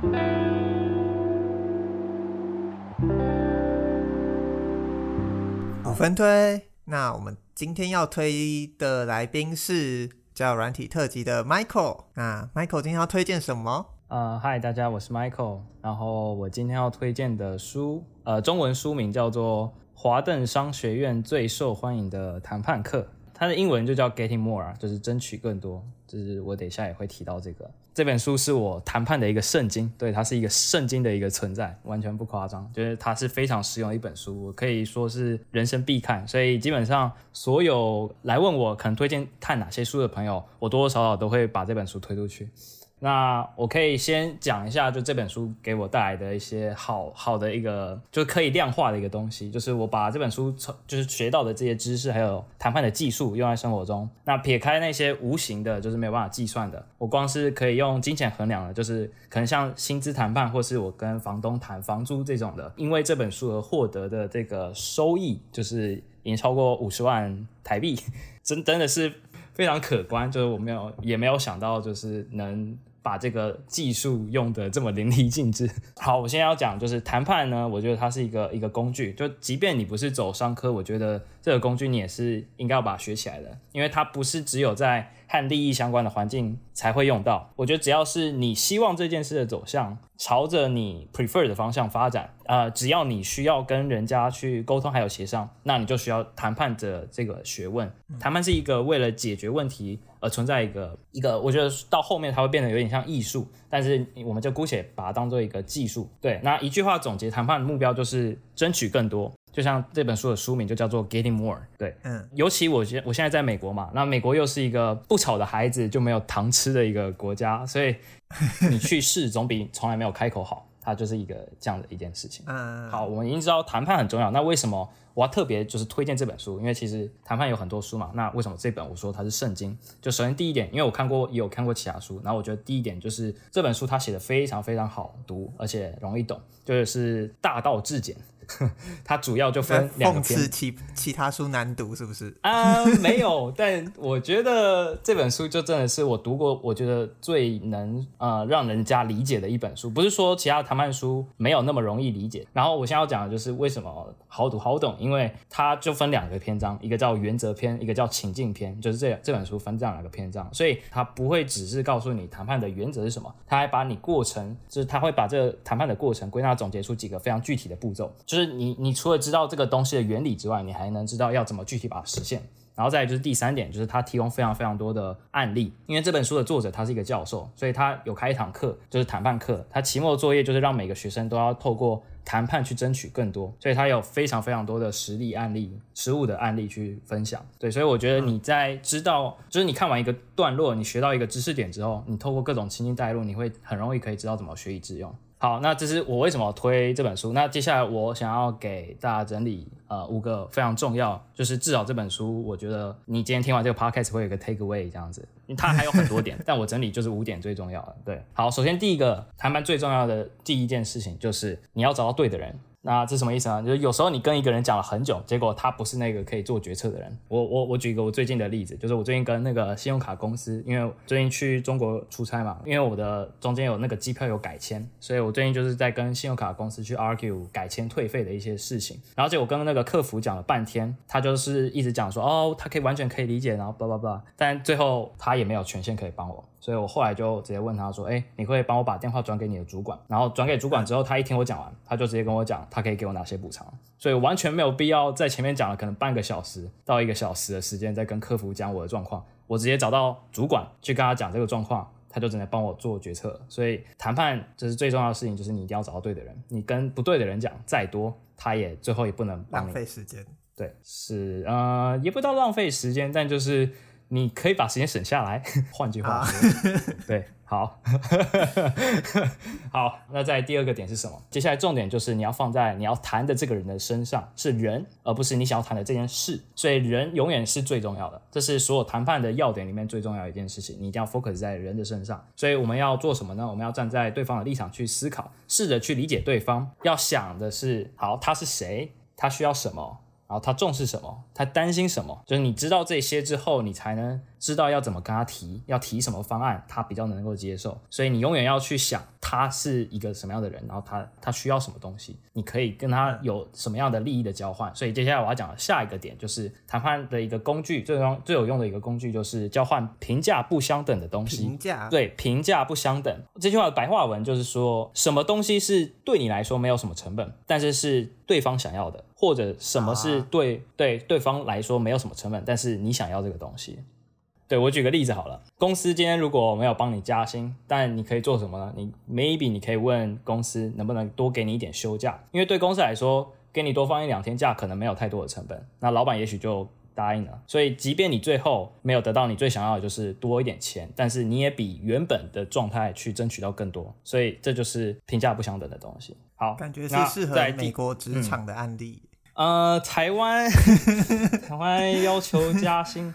五分推，那我们今天要推的来宾是叫软体特辑的 Michael。那 Michael 今天要推荐什么？呃，嗨，大家，我是 Michael。然后我今天要推荐的书，呃，中文书名叫做《华顿商学院最受欢迎的谈判课》，它的英文就叫 Getting More，就是争取更多。就是我等一下也会提到这个。这本书是我谈判的一个圣经，对，它是一个圣经的一个存在，完全不夸张。就是它是非常实用的一本书，我可以说是人生必看。所以基本上所有来问我可能推荐看哪些书的朋友，我多多少少都会把这本书推出去。那我可以先讲一下，就这本书给我带来的一些好好的一个，就是可以量化的一个东西，就是我把这本书从就是学到的这些知识，还有谈判的技术用在生活中。那撇开那些无形的，就是没有办法计算的，我光是可以用金钱衡量的，就是可能像薪资谈判，或是我跟房东谈房租这种的，因为这本书而获得的这个收益，就是已经超过五十万台币，真真的是非常可观。就是我没有也没有想到，就是能。把这个技术用的这么淋漓尽致。好，我现在要讲就是谈判呢，我觉得它是一个一个工具。就即便你不是走商科，我觉得这个工具你也是应该要把它学起来的，因为它不是只有在和利益相关的环境才会用到。我觉得只要是你希望这件事的走向朝着你 prefer 的方向发展，呃，只要你需要跟人家去沟通还有协商，那你就需要谈判的这个学问。谈判是一个为了解决问题。而存在一个一个，我觉得到后面它会变得有点像艺术，但是我们就姑且把它当做一个技术。对，那一句话总结谈判的目标就是争取更多，就像这本书的书名就叫做 Getting More。对，嗯，尤其我现我现在在美国嘛，那美国又是一个不吵的孩子就没有糖吃的一个国家，所以你去试总比从来没有开口好，它就是一个这样的一件事情。嗯，好，我们已经知道谈判很重要，那为什么？我要特别就是推荐这本书，因为其实谈判有很多书嘛。那为什么这本我说它是圣经？就首先第一点，因为我看过也有看过其他书，然后我觉得第一点就是这本书它写的非常非常好读，而且容易懂，就是大道至简。它主要就分两个篇，其其他书难读是不是？啊，没有，但我觉得这本书就真的是我读过，我觉得最能呃让人家理解的一本书。不是说其他谈判书没有那么容易理解。然后我现在要讲的就是为什么好读好懂，因为它就分两个篇章，一个叫原则篇，一个叫情境篇，就是这这本书分这样两个篇章，所以它不会只是告诉你谈判的原则是什么，它还把你过程，就是它会把这个谈判的过程归纳总结出几个非常具体的步骤，就是。就是你，你除了知道这个东西的原理之外，你还能知道要怎么具体把它实现。然后再就是第三点，就是他提供非常非常多的案例。因为这本书的作者他是一个教授，所以他有开一堂课，就是谈判课。他期末作业就是让每个学生都要透过谈判去争取更多，所以他有非常非常多的实例案例、实物的案例去分享。对，所以我觉得你在知道，就是你看完一个段落，你学到一个知识点之后，你透过各种情境带入，你会很容易可以知道怎么学以致用。好，那这是我为什么推这本书。那接下来我想要给大家整理呃五个非常重要，就是至少这本书，我觉得你今天听完这个 podcast 会有一个 take away 这样子。它还有很多点，但我整理就是五点最重要的。对，好，首先第一个谈判最重要的第一件事情就是你要找到对的人。那这什么意思呢？就是有时候你跟一个人讲了很久，结果他不是那个可以做决策的人。我我我举一个我最近的例子，就是我最近跟那个信用卡公司，因为最近去中国出差嘛，因为我的中间有那个机票有改签，所以我最近就是在跟信用卡公司去 argue 改签退费的一些事情。然后结果跟那个客服讲了半天，他就是一直讲说哦，他可以完全可以理解，然后叭叭叭，但最后他也没有权限可以帮我。所以我后来就直接问他说：“哎，你可以帮我把电话转给你的主管？”然后转给主管之后，他一听我讲完，他就直接跟我讲，他可以给我哪些补偿。所以完全没有必要在前面讲了可能半个小时到一个小时的时间，再跟客服讲我的状况。我直接找到主管去跟他讲这个状况，他就只能帮我做决策。所以谈判就是最重要的事情，就是你一定要找到对的人。你跟不对的人讲再多，他也最后也不能。浪费时间。对，是呃，也不到浪费时间，但就是。你可以把时间省下来，换句话说，啊、对，好，好，那在第二个点是什么？接下来重点就是你要放在你要谈的这个人的身上，是人，而不是你想要谈的这件事。所以人永远是最重要的，这是所有谈判的要点里面最重要的一件事情。你一定要 focus 在人的身上。所以我们要做什么呢？我们要站在对方的立场去思考，试着去理解对方。要想的是，好，他是谁？他需要什么？然后他重视什么，他担心什么，就是你知道这些之后，你才能知道要怎么跟他提，要提什么方案，他比较能够接受。所以你永远要去想他是一个什么样的人，然后他他需要什么东西，你可以跟他有什么样的利益的交换。所以接下来我要讲的下一个点就是谈判的一个工具，最用最有用的一个工具就是交换评价不相等的东西。评价对，评价不相等这句话的白话文就是说什么东西是对你来说没有什么成本，但是是对方想要的。或者什么是对、啊、对对方来说没有什么成本，但是你想要这个东西。对，我举个例子好了，公司今天如果没有帮你加薪，但你可以做什么呢？你 maybe 你可以问公司能不能多给你一点休假，因为对公司来说，给你多放一两天假可能没有太多的成本，那老板也许就答应了。所以即便你最后没有得到你最想要的，就是多一点钱，但是你也比原本的状态去争取到更多，所以这就是评价不相等的东西。好，感觉是适合美国职场的案例。呃，台湾，台湾要求加薪，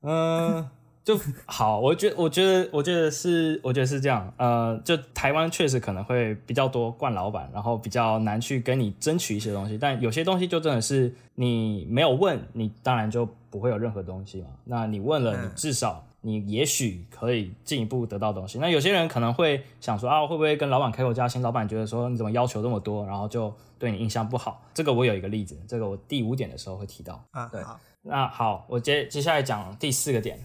嗯、呃，就好。我觉，我觉得，我觉得是，我觉得是这样。呃，就台湾确实可能会比较多惯老板，然后比较难去跟你争取一些东西。但有些东西就真的是你没有问，你当然就不会有任何东西嘛。那你问了，你至少你也许可以进一步得到东西。那有些人可能会想说啊，会不会跟老板开口加薪？老板觉得说你怎么要求这么多，然后就。对你印象不好，这个我有一个例子，这个我第五点的时候会提到。啊，对，好，那好，我接接下来讲第四个点，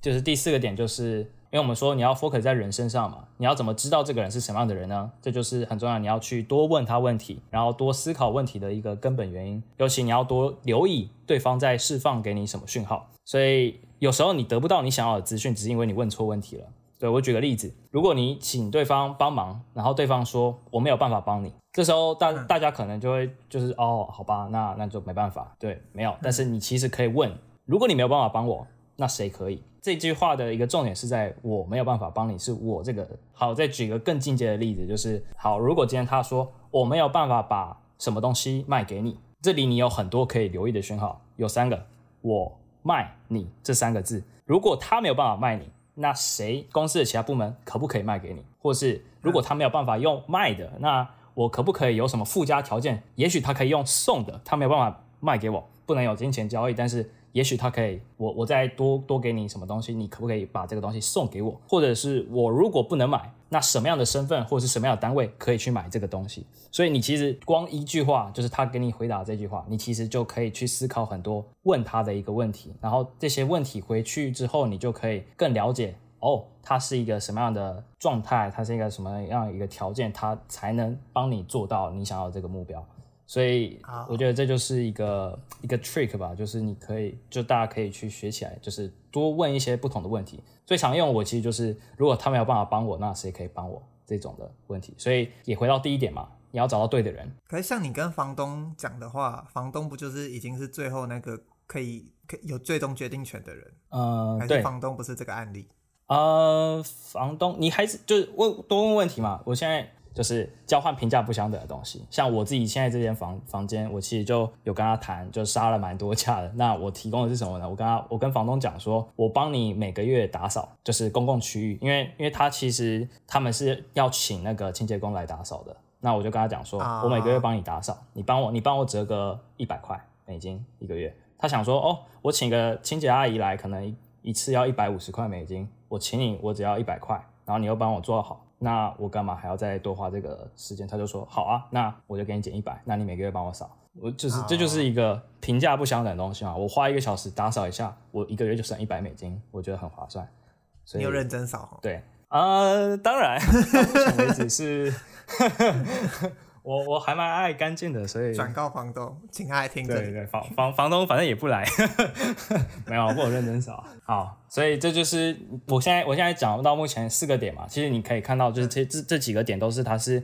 就是第四个点，就是因为我们说你要 focus 在人身上嘛，你要怎么知道这个人是什么样的人呢？这就是很重要，你要去多问他问题，然后多思考问题的一个根本原因，尤其你要多留意对方在释放给你什么讯号。所以有时候你得不到你想要的资讯，只是因为你问错问题了。对，我举个例子，如果你请对方帮忙，然后对方说我没有办法帮你，这时候大大家可能就会就是哦，好吧，那那就没办法。对，没有。但是你其实可以问，如果你没有办法帮我，那谁可以？这句话的一个重点是在我没有办法帮你，是我这个。好，再举个更进阶的例子，就是好，如果今天他说我没有办法把什么东西卖给你，这里你有很多可以留意的讯号，有三个，我卖你这三个字，如果他没有办法卖你。那谁公司的其他部门可不可以卖给你？或是如果他没有办法用卖的，那我可不可以有什么附加条件？也许他可以用送的，他没有办法卖给我，不能有金钱交易，但是也许他可以，我我再多多给你什么东西，你可不可以把这个东西送给我？或者是我如果不能买，那什么样的身份或者是什么样的单位可以去买这个东西？所以你其实光一句话，就是他给你回答这句话，你其实就可以去思考很多问他的一个问题，然后这些问题回去之后，你就可以更了解哦，他是一个什么样的状态，他是一个什么样一个条件，他才能帮你做到你想要这个目标。所以我觉得这就是一个一个 trick 吧，就是你可以就大家可以去学起来，就是多问一些不同的问题。最常用我其实就是，如果他没有办法帮我，那谁可以帮我这种的问题。所以也回到第一点嘛。你要找到对的人。可是像你跟房东讲的话，房东不就是已经是最后那个可以可以有最终决定权的人？嗯，还是房东不是这个案例？呃，房东，你还是就是问多问问题嘛。我现在就是交换评价不相等的东西。像我自己现在这间房房间，我其实就有跟他谈，就杀了蛮多价的。那我提供的是什么呢？我跟他，我跟房东讲说，我帮你每个月打扫，就是公共区域，因为因为他其实他们是要请那个清洁工来打扫的。那我就跟他讲说，我每个月帮你打扫，你帮我，你帮我折个一百块美金一个月。他想说，哦，我请个清洁阿姨来，可能一一次要一百五十块美金，我请你，我只要一百块，然后你又帮我做好，那我干嘛还要再多花这个时间？他就说，好啊，那我就给你减一百，那你每个月帮我扫，我就是这就是一个评价不相等的东西嘛。我花一个小时打扫一下，我一个月就省一百美金，我觉得很划算。所以你有认真扫？对。呃，当然，到目前为止是，我我还蛮爱干净的，所以转告房东，请他来听。对对，房房房东反正也不来，没有，不我认真扫。好，所以这就是我现在我现在讲到目前四个点嘛，其实你可以看到，就是这这这几个点都是它是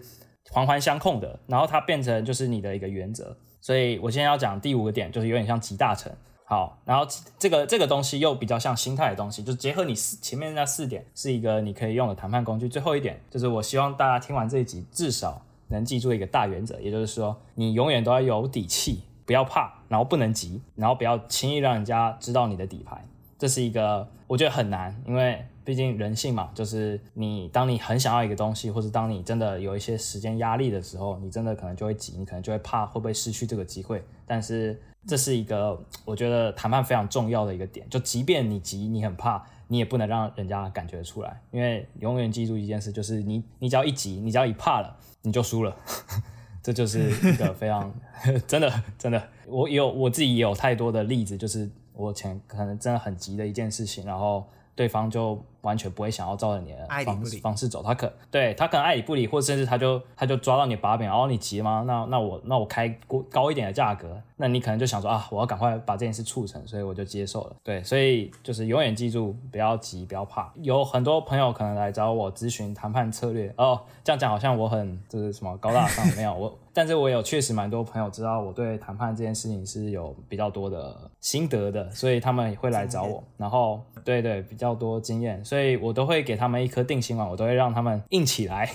环环相扣的，然后它变成就是你的一个原则。所以我现在要讲第五个点，就是有点像集大成。好，然后这个这个东西又比较像心态的东西，就结合你四前面那四点，是一个你可以用的谈判工具。最后一点就是，我希望大家听完这一集，至少能记住一个大原则，也就是说，你永远都要有底气，不要怕，然后不能急，然后不要轻易让人家知道你的底牌。这是一个我觉得很难，因为毕竟人性嘛，就是你当你很想要一个东西，或者当你真的有一些时间压力的时候，你真的可能就会急，你可能就会怕会不会失去这个机会。但是这是一个我觉得谈判非常重要的一个点，就即便你急，你很怕，你也不能让人家感觉出来，因为永远记住一件事，就是你你只要一急，你只要一怕了，你就输了。这就是一个非常 真的真的，我有我自己也有太多的例子，就是我前可能真的很急的一件事情，然后对方就。完全不会想要照着你的方式方式走，他可对他可能爱理不理，或者甚至他就他就抓到你把柄，然后你急吗？那那我那我开高一点的价格，那你可能就想说啊，我要赶快把这件事促成，所以我就接受了。对，所以就是永远记住，不要急，不要怕。有很多朋友可能来找我咨询谈判策略哦，这样讲好像我很就是什么高大上，没有我，但是我有确实蛮多朋友知道我对谈判这件事情是有比较多的心得的，所以他们也会来找我，然后对对比较多经验。所以所以我都会给他们一颗定心丸，我都会让他们硬起来，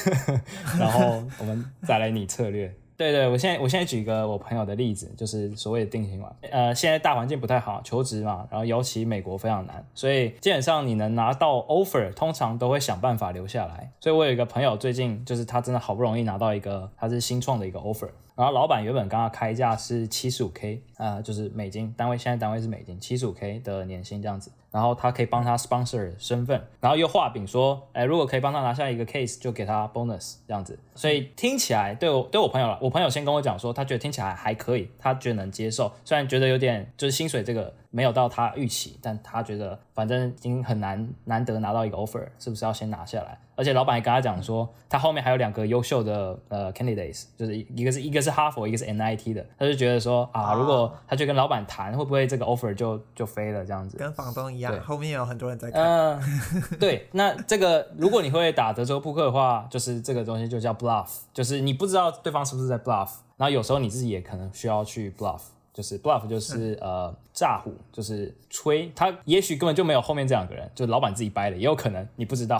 然后我们再来拟策略。对对，我现在我现在举一个我朋友的例子，就是所谓的定心丸。呃，现在大环境不太好，求职嘛，然后尤其美国非常难，所以基本上你能拿到 offer，通常都会想办法留下来。所以我有一个朋友，最近就是他真的好不容易拿到一个，他是新创的一个 offer。然后老板原本刚刚开价是七十五 K，呃，就是美金单位，现在单位是美金，七十五 K 的年薪这样子。然后他可以帮他 sponsor 身份，然后又画饼说，哎，如果可以帮他拿下一个 case，就给他 bonus 这样子。所以听起来对我对我朋友了，我朋友先跟我讲说，他觉得听起来还可以，他觉得能接受，虽然觉得有点就是薪水这个。没有到他预期，但他觉得反正已经很难难得拿到一个 offer，是不是要先拿下来？而且老板也跟他讲说，他后面还有两个优秀的呃 candidates，就是一个是一个是哈佛，一个是 NIT 的，他就觉得说啊，如果他去跟老板谈，会不会这个 offer 就就飞了这样子？跟房东一样，对后面有很多人在看。嗯、呃，对，那这个如果你会打德州扑克的话，就是这个东西就叫 bluff，就是你不知道对方是不是在 bluff，然后有时候你自己也可能需要去 bluff。就是 bluff，就是呃诈唬，就是吹。他也许根本就没有后面这两个人，就是老板自己掰的，也有可能你不知道。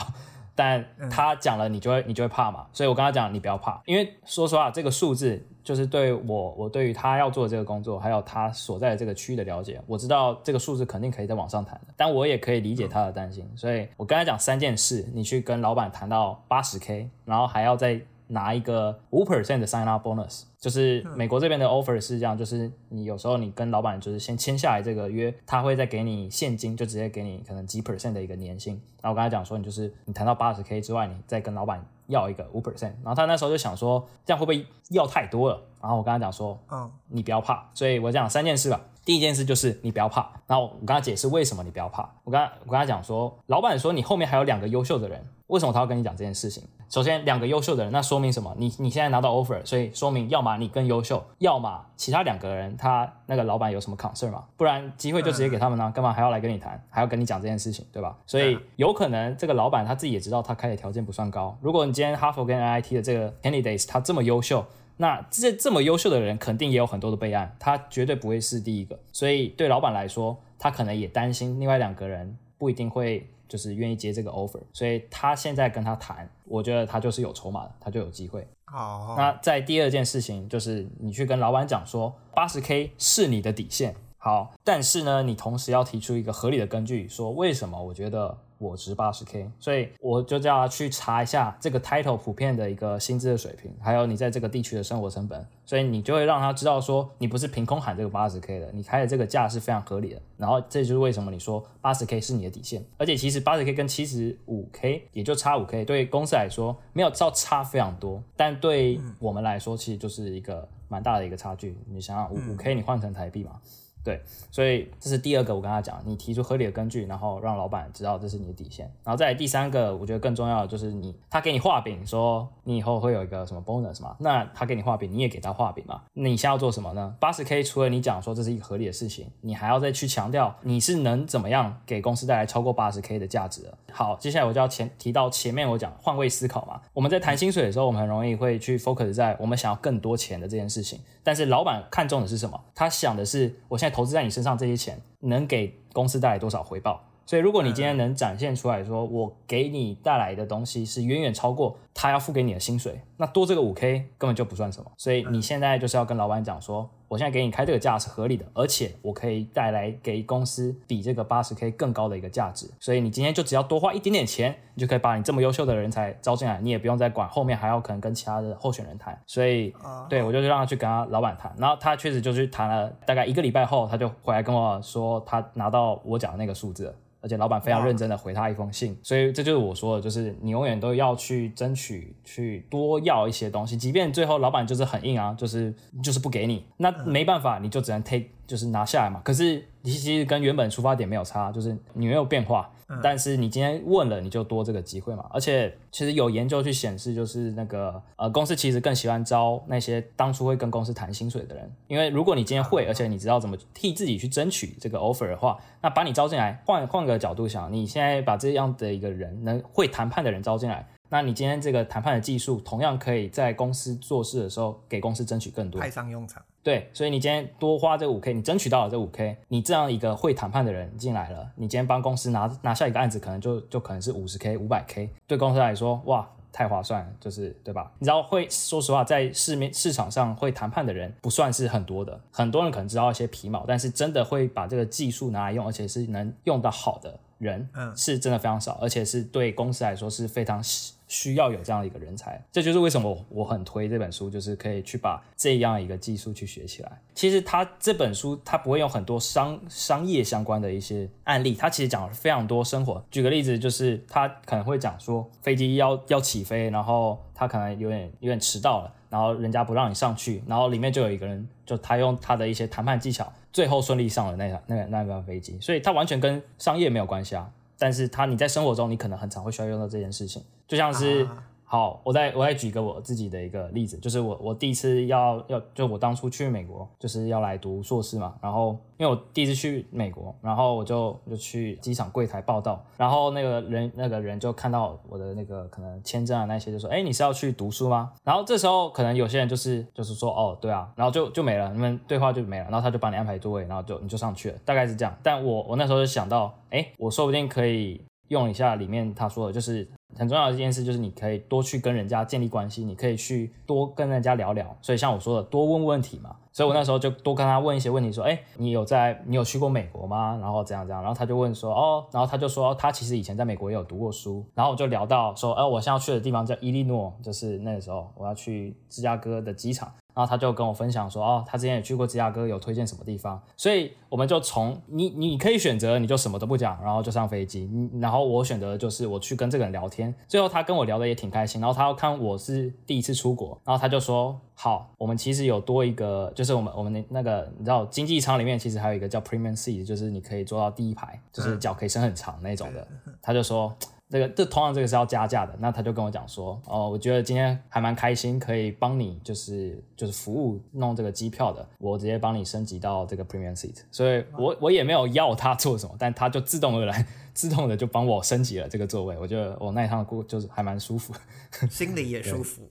但他讲了，你就会你就会怕嘛。所以我跟他讲，你不要怕，因为说实话，这个数字就是对我我对于他要做的这个工作，还有他所在的这个区域的了解，我知道这个数字肯定可以再往上谈的。但我也可以理解他的担心，所以我跟他讲三件事：你去跟老板谈到八十 K，然后还要再。拿一个五 percent 的 sign up bonus，就是美国这边的 offer 是这样，就是你有时候你跟老板就是先签下来这个约，他会再给你现金，就直接给你可能几 percent 的一个年薪。然后我跟他讲说，你就是你谈到八十 k 之外，你再跟老板要一个五 percent。然后他那时候就想说，这样会不会要太多了？然后我跟他讲说，嗯，你不要怕。所以我讲三件事吧。第一件事就是你不要怕。然后我跟他解释为什么你不要怕。我跟他我跟他讲说，老板说你后面还有两个优秀的人。为什么他要跟你讲这件事情？首先，两个优秀的人，那说明什么？你你现在拿到 offer，所以说明要么你更优秀，要么其他两个人他那个老板有什么 concern 嘛？不然机会就直接给他们呢？干嘛还要来跟你谈，还要跟你讲这件事情，对吧？所以有可能这个老板他自己也知道他开的条件不算高。如果你今天哈佛跟 NIT 的这个 candidates 他这么优秀，那这这么优秀的人肯定也有很多的备案，他绝对不会是第一个。所以对老板来说，他可能也担心另外两个人不一定会。就是愿意接这个 offer，所以他现在跟他谈，我觉得他就是有筹码的，他就有机会。好，oh. 那在第二件事情就是你去跟老板讲说，八十 K 是你的底线。好，但是呢，你同时要提出一个合理的根据，说为什么我觉得。我值八十 K，所以我就叫他去查一下这个 title 普遍的一个薪资的水平，还有你在这个地区的生活成本，所以你就会让他知道说，你不是凭空喊这个八十 K 的，你开的这个价是非常合理的。然后这就是为什么你说八十 K 是你的底线，而且其实八十 K 跟七十五 K 也就差五 K，对公司来说没有照差非常多，但对我们来说其实就是一个蛮大的一个差距。你想想五五 K 你换成台币嘛？对，所以这是第二个，我跟他讲，你提出合理的根据，然后让老板知道这是你的底线，然后再第三个，我觉得更重要的就是你，他给你画饼，说你以后会有一个什么 bonus 嘛，那他给你画饼，你也给他画饼嘛，你现在要做什么呢？八十 K 除了你讲说这是一个合理的事情，你还要再去强调你是能怎么样给公司带来超过八十 K 的价值的。好，接下来我就要前提到前面我讲换位思考嘛，我们在谈薪水的时候，我们很容易会去 focus 在我们想要更多钱的这件事情，但是老板看重的是什么？他想的是我现在投资在你身上这些。钱能给公司带来多少回报？所以，如果你今天能展现出来说，我给你带来的东西是远远超过他要付给你的薪水，那多这个五 K 根本就不算什么。所以你现在就是要跟老板讲说，我现在给你开这个价是合理的，而且我可以带来给公司比这个八十 K 更高的一个价值。所以你今天就只要多花一点点钱，你就可以把你这么优秀的人才招进来，你也不用再管后面还要可能跟其他的候选人谈。所以，对，我就让他去跟他老板谈，然后他确实就去谈了，大概一个礼拜后，他就回来跟我说，他拿到我讲的那个数字。而且老板非常认真的回他一封信所以这就是我说的，就是你永远都要去争取，去多要一些东西，即便最后老板就是很硬啊，就是就是不给你，那没办法，你就只能 take，就是拿下来嘛。可是你其实跟原本出发点没有差，就是你没有变化。但是你今天问了，你就多这个机会嘛。而且其实有研究去显示，就是那个呃公司其实更喜欢招那些当初会跟公司谈薪水的人，因为如果你今天会，而且你知道怎么替自己去争取这个 offer 的话，那把你招进来，换换个角度想，你现在把这样的一个人能会谈判的人招进来。那你今天这个谈判的技术，同样可以在公司做事的时候给公司争取更多，派上用场。对，所以你今天多花这五 K，你争取到了这五 K，你这样一个会谈判的人进来了，你今天帮公司拿拿下一个案子，可能就就可能是五十 K、五百 K，对公司来说，哇，太划算了，就是对吧？你知道会说实话，在市面市场上会谈判的人不算是很多的，很多人可能知道一些皮毛，但是真的会把这个技术拿来用，而且是能用到好的人，嗯，是真的非常少，而且是对公司来说是非常。需要有这样的一个人才，这就是为什么我很推这本书，就是可以去把这样一个技术去学起来。其实他这本书他不会有很多商商业相关的一些案例，他其实讲了非常多生活。举个例子，就是他可能会讲说飞机要要起飞，然后他可能有点有点迟到了，然后人家不让你上去，然后里面就有一个人，就他用他的一些谈判技巧，最后顺利上了那个那个那班飞机，所以他完全跟商业没有关系啊。但是他你在生活中你可能很常会需要用到这件事情，就像是。啊好，我再我再举个我自己的一个例子，就是我我第一次要要就我当初去美国就是要来读硕士嘛，然后因为我第一次去美国，然后我就就去机场柜台报到，然后那个人那个人就看到我的那个可能签证啊那些，就说，哎，你是要去读书吗？然后这时候可能有些人就是就是说，哦，对啊，然后就就没了，你们对话就没了，然后他就帮你安排座位，然后就你就上去了，大概是这样。但我我那时候就想到，哎，我说不定可以用一下里面他说的，就是。很重要的一件事就是，你可以多去跟人家建立关系，你可以去多跟人家聊聊。所以像我说的，多问问题嘛。所以我那时候就多跟他问一些问题，说：“哎，你有在，你有去过美国吗？”然后这样这样，然后他就问说：“哦，然后他就说他其实以前在美国也有读过书。”然后我就聊到说：“哎，我现在要去的地方叫伊利诺，就是那个时候我要去芝加哥的机场。”然后他就跟我分享说：“哦，他之前也去过芝加哥，有推荐什么地方。”所以我们就从你你可以选择，你就什么都不讲，然后就上飞机。然后我选择的就是我去跟这个人聊天。最后他跟我聊的也挺开心。然后他要看我是第一次出国，然后他就说。好，我们其实有多一个，就是我们我们那那个，你知道，经济舱里面其实还有一个叫 Premium Seat，就是你可以坐到第一排，就是脚可以伸很长那种的。他就说，这个这同样这个是要加价的。那他就跟我讲说，哦，我觉得今天还蛮开心，可以帮你就是就是服务弄这个机票的，我直接帮你升级到这个 Premium Seat。所以我我也没有要他做什么，但他就自动而来。自动的就帮我升级了这个座位，我觉得我那一趟过就是还蛮舒服，心里也舒服。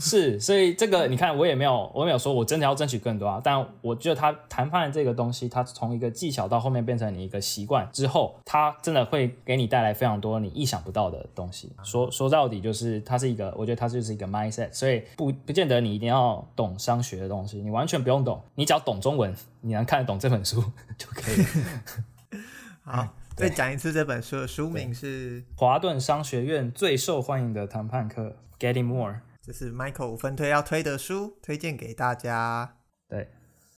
是，所以这个你看，我也没有，我没有说我真的要争取更多啊。但我觉得他谈判的这个东西，它从一个技巧到后面变成你一个习惯之后，它真的会给你带来非常多你意想不到的东西。说说到底，就是它是一个，我觉得它就是一个 mindset，所以不不见得你一定要懂商学的东西，你完全不用懂，你只要懂中文，你能看得懂这本书就可以了。好。再讲一次，这本书的书名是《华顿商学院最受欢迎的谈判课》，Getting More。这是 Michael 五分推要推的书，推荐给大家。对。